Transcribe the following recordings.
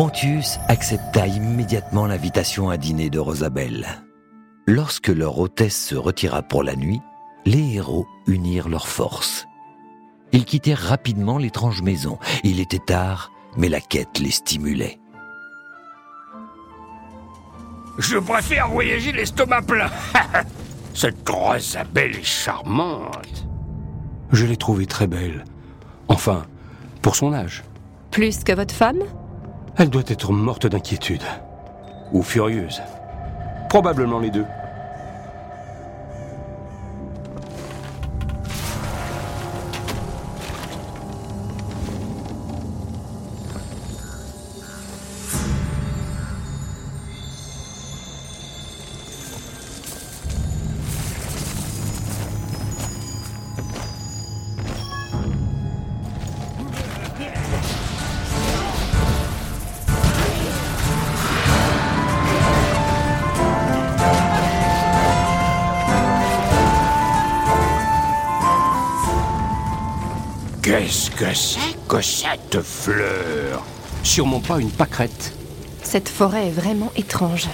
Pontius accepta immédiatement l'invitation à dîner de Rosabelle. Lorsque leur hôtesse se retira pour la nuit, les héros unirent leurs forces. Ils quittèrent rapidement l'étrange maison. Il était tard, mais la quête les stimulait. Je préfère voyager l'estomac plein. Cette Rosabelle est charmante. Je l'ai trouvée très belle. Enfin, pour son âge. Plus que votre femme? Elle doit être morte d'inquiétude. Ou furieuse. Probablement les deux. Que cette fleur Sûrement pas une pâquerette. Cette forêt est vraiment étrange.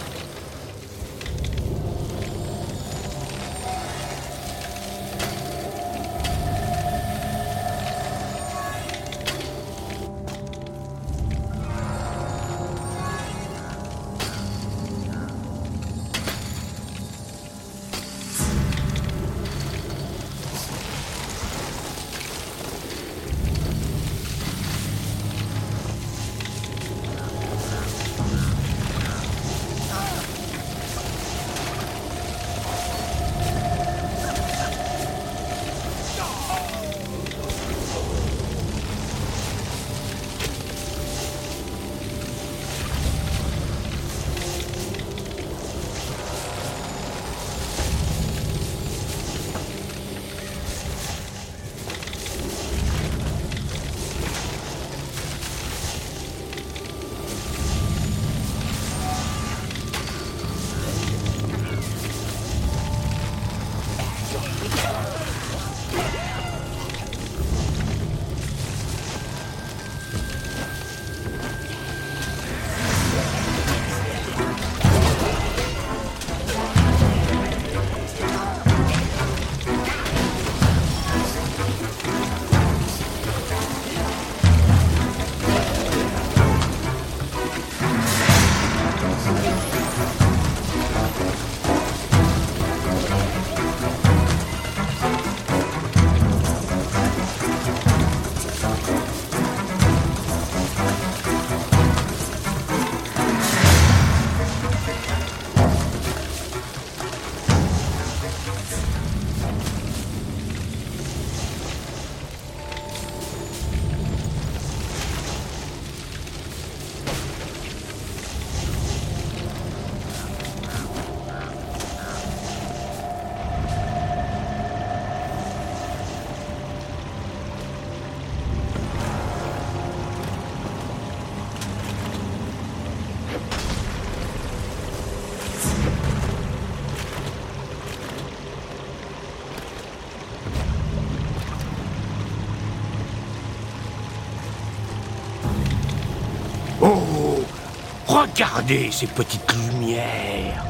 Regardez ces petites lumières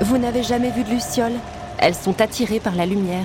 Vous n'avez jamais vu de lucioles Elles sont attirées par la lumière.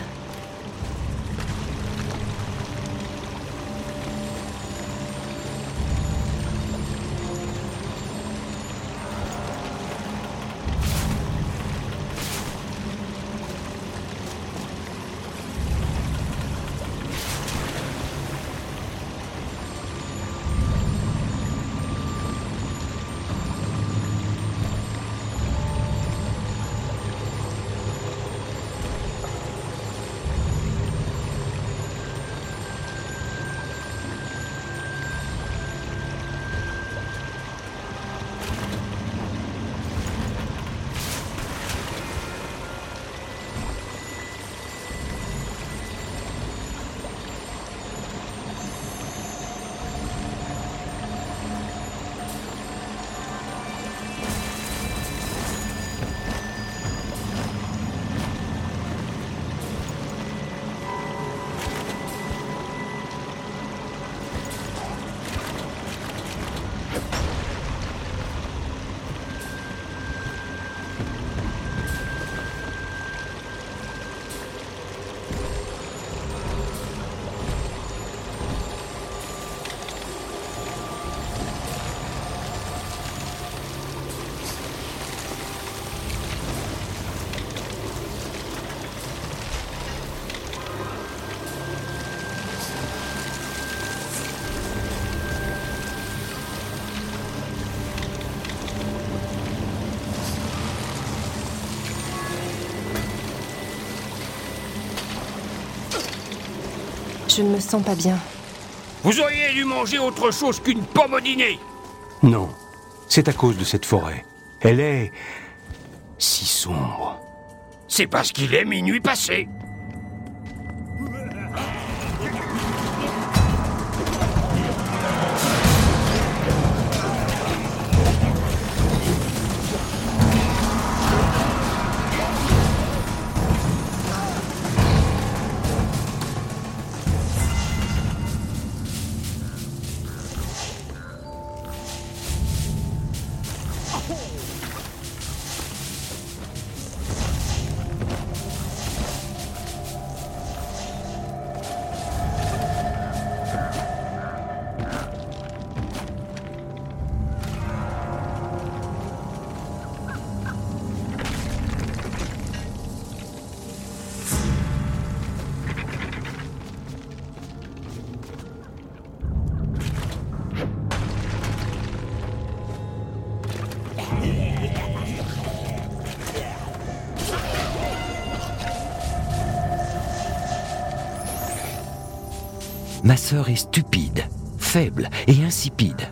Je ne me sens pas bien. Vous auriez dû manger autre chose qu'une pomme au dîner Non, c'est à cause de cette forêt. Elle est si sombre. C'est parce qu'il est minuit passé. Ma sœur est stupide, faible et insipide.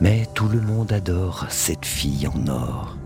Mais tout le monde adore cette fille en or.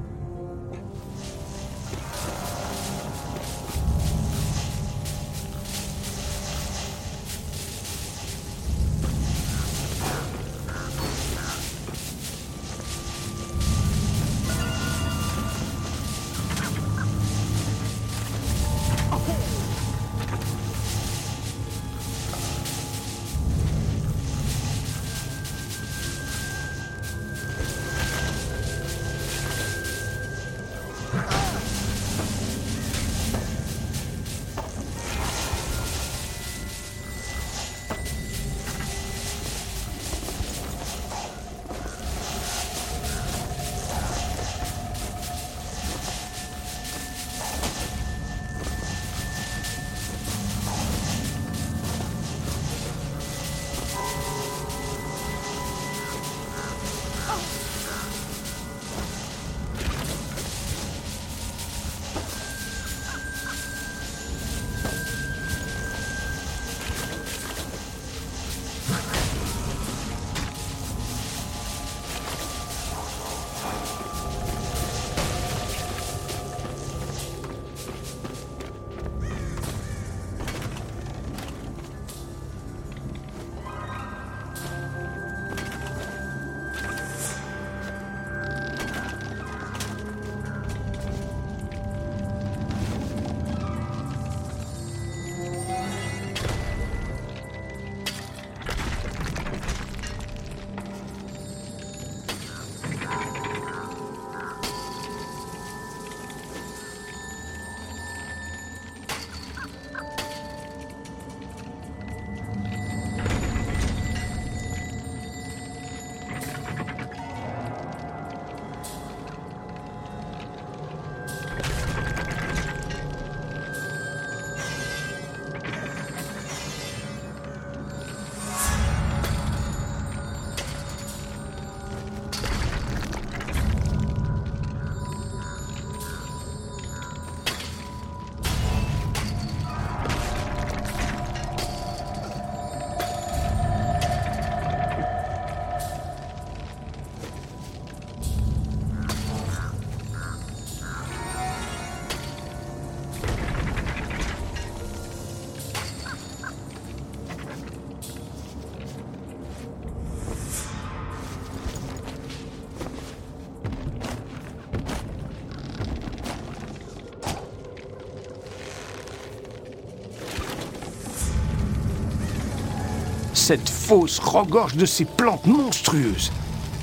Cette fosse regorge de ces plantes monstrueuses.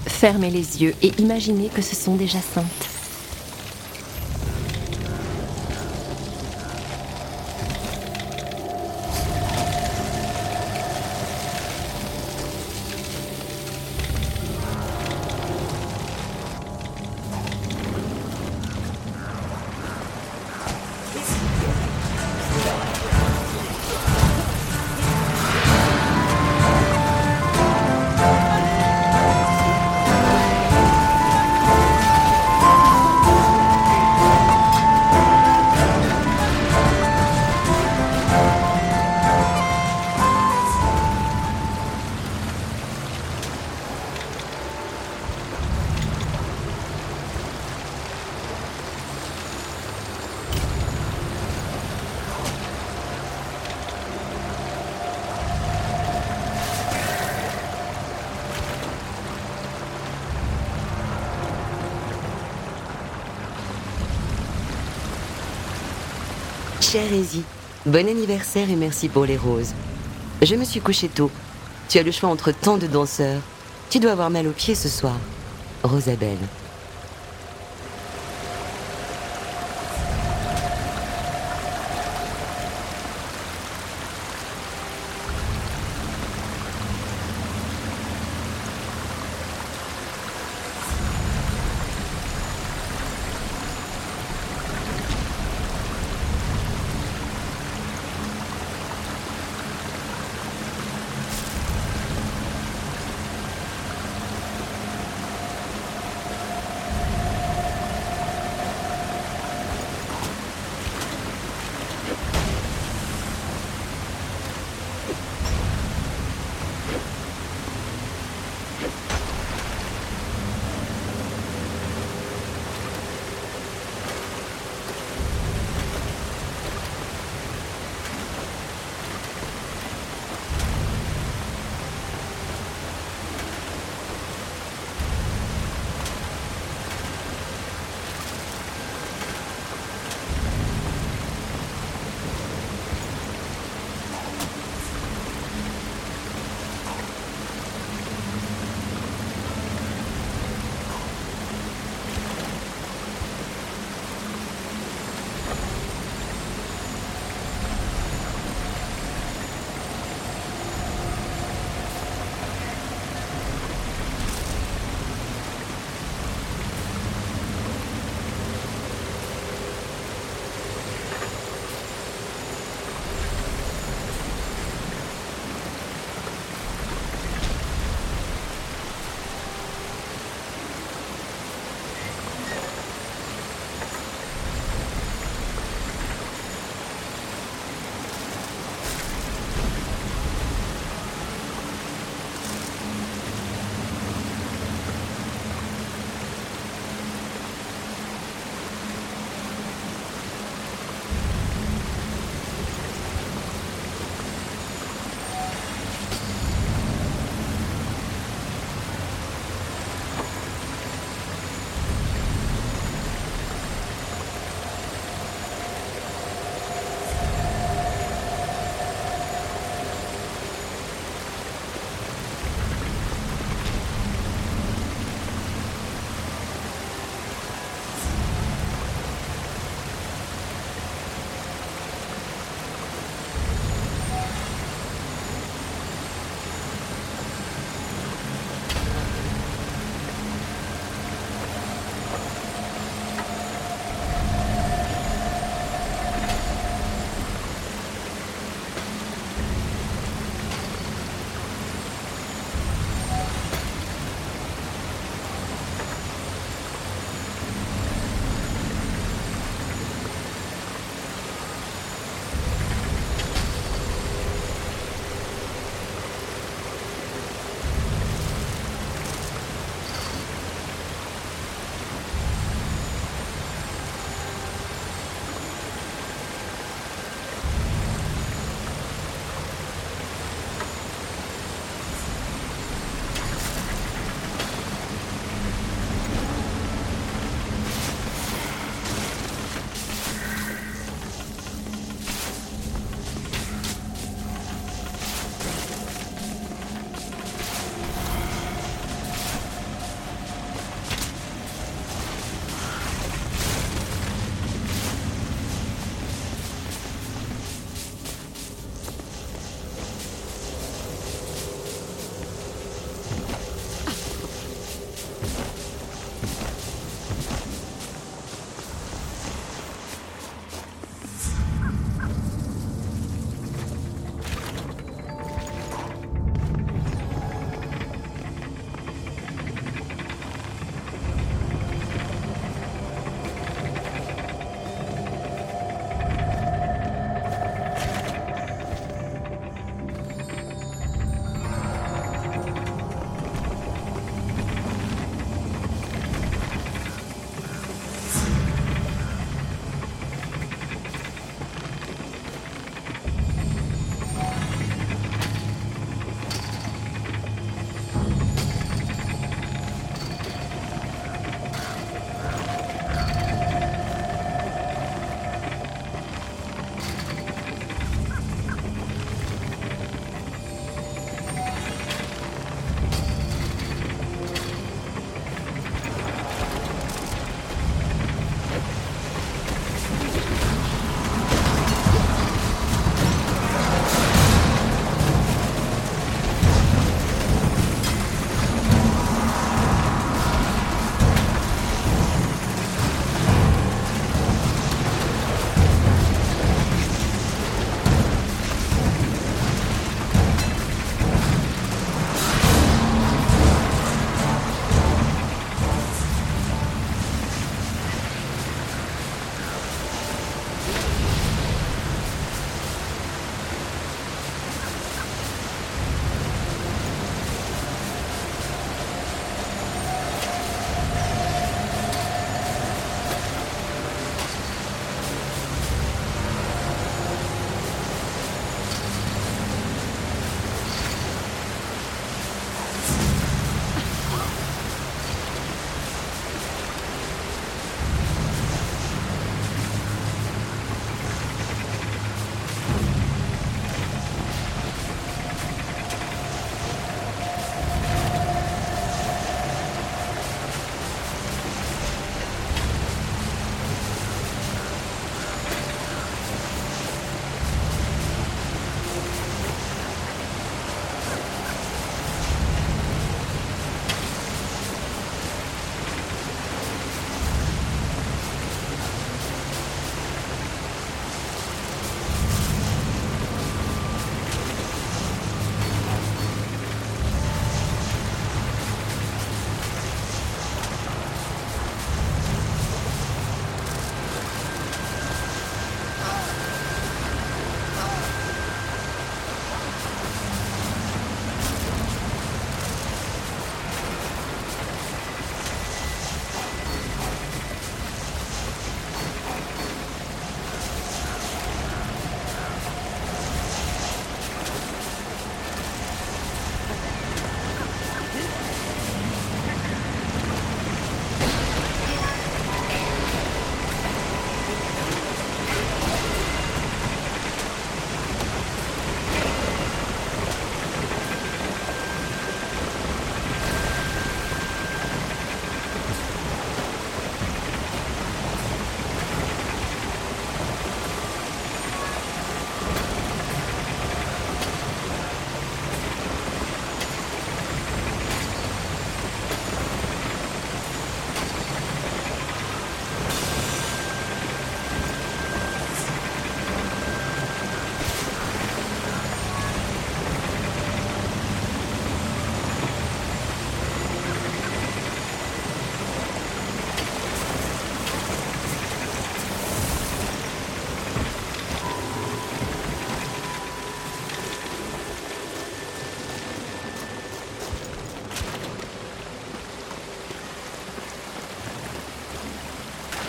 Fermez les yeux et imaginez que ce sont des jacinthes. Cher Easy, bon anniversaire et merci pour les roses. Je me suis couché tôt. Tu as le choix entre tant de danseurs. Tu dois avoir mal aux pieds ce soir. Rosabelle.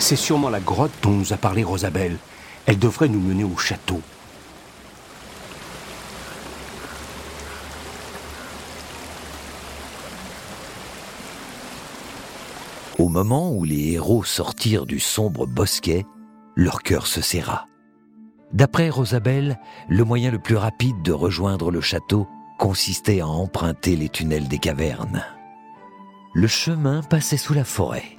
C'est sûrement la grotte dont nous a parlé Rosabelle. Elle devrait nous mener au château. Au moment où les héros sortirent du sombre bosquet, leur cœur se serra. D'après Rosabelle, le moyen le plus rapide de rejoindre le château consistait à emprunter les tunnels des cavernes. Le chemin passait sous la forêt.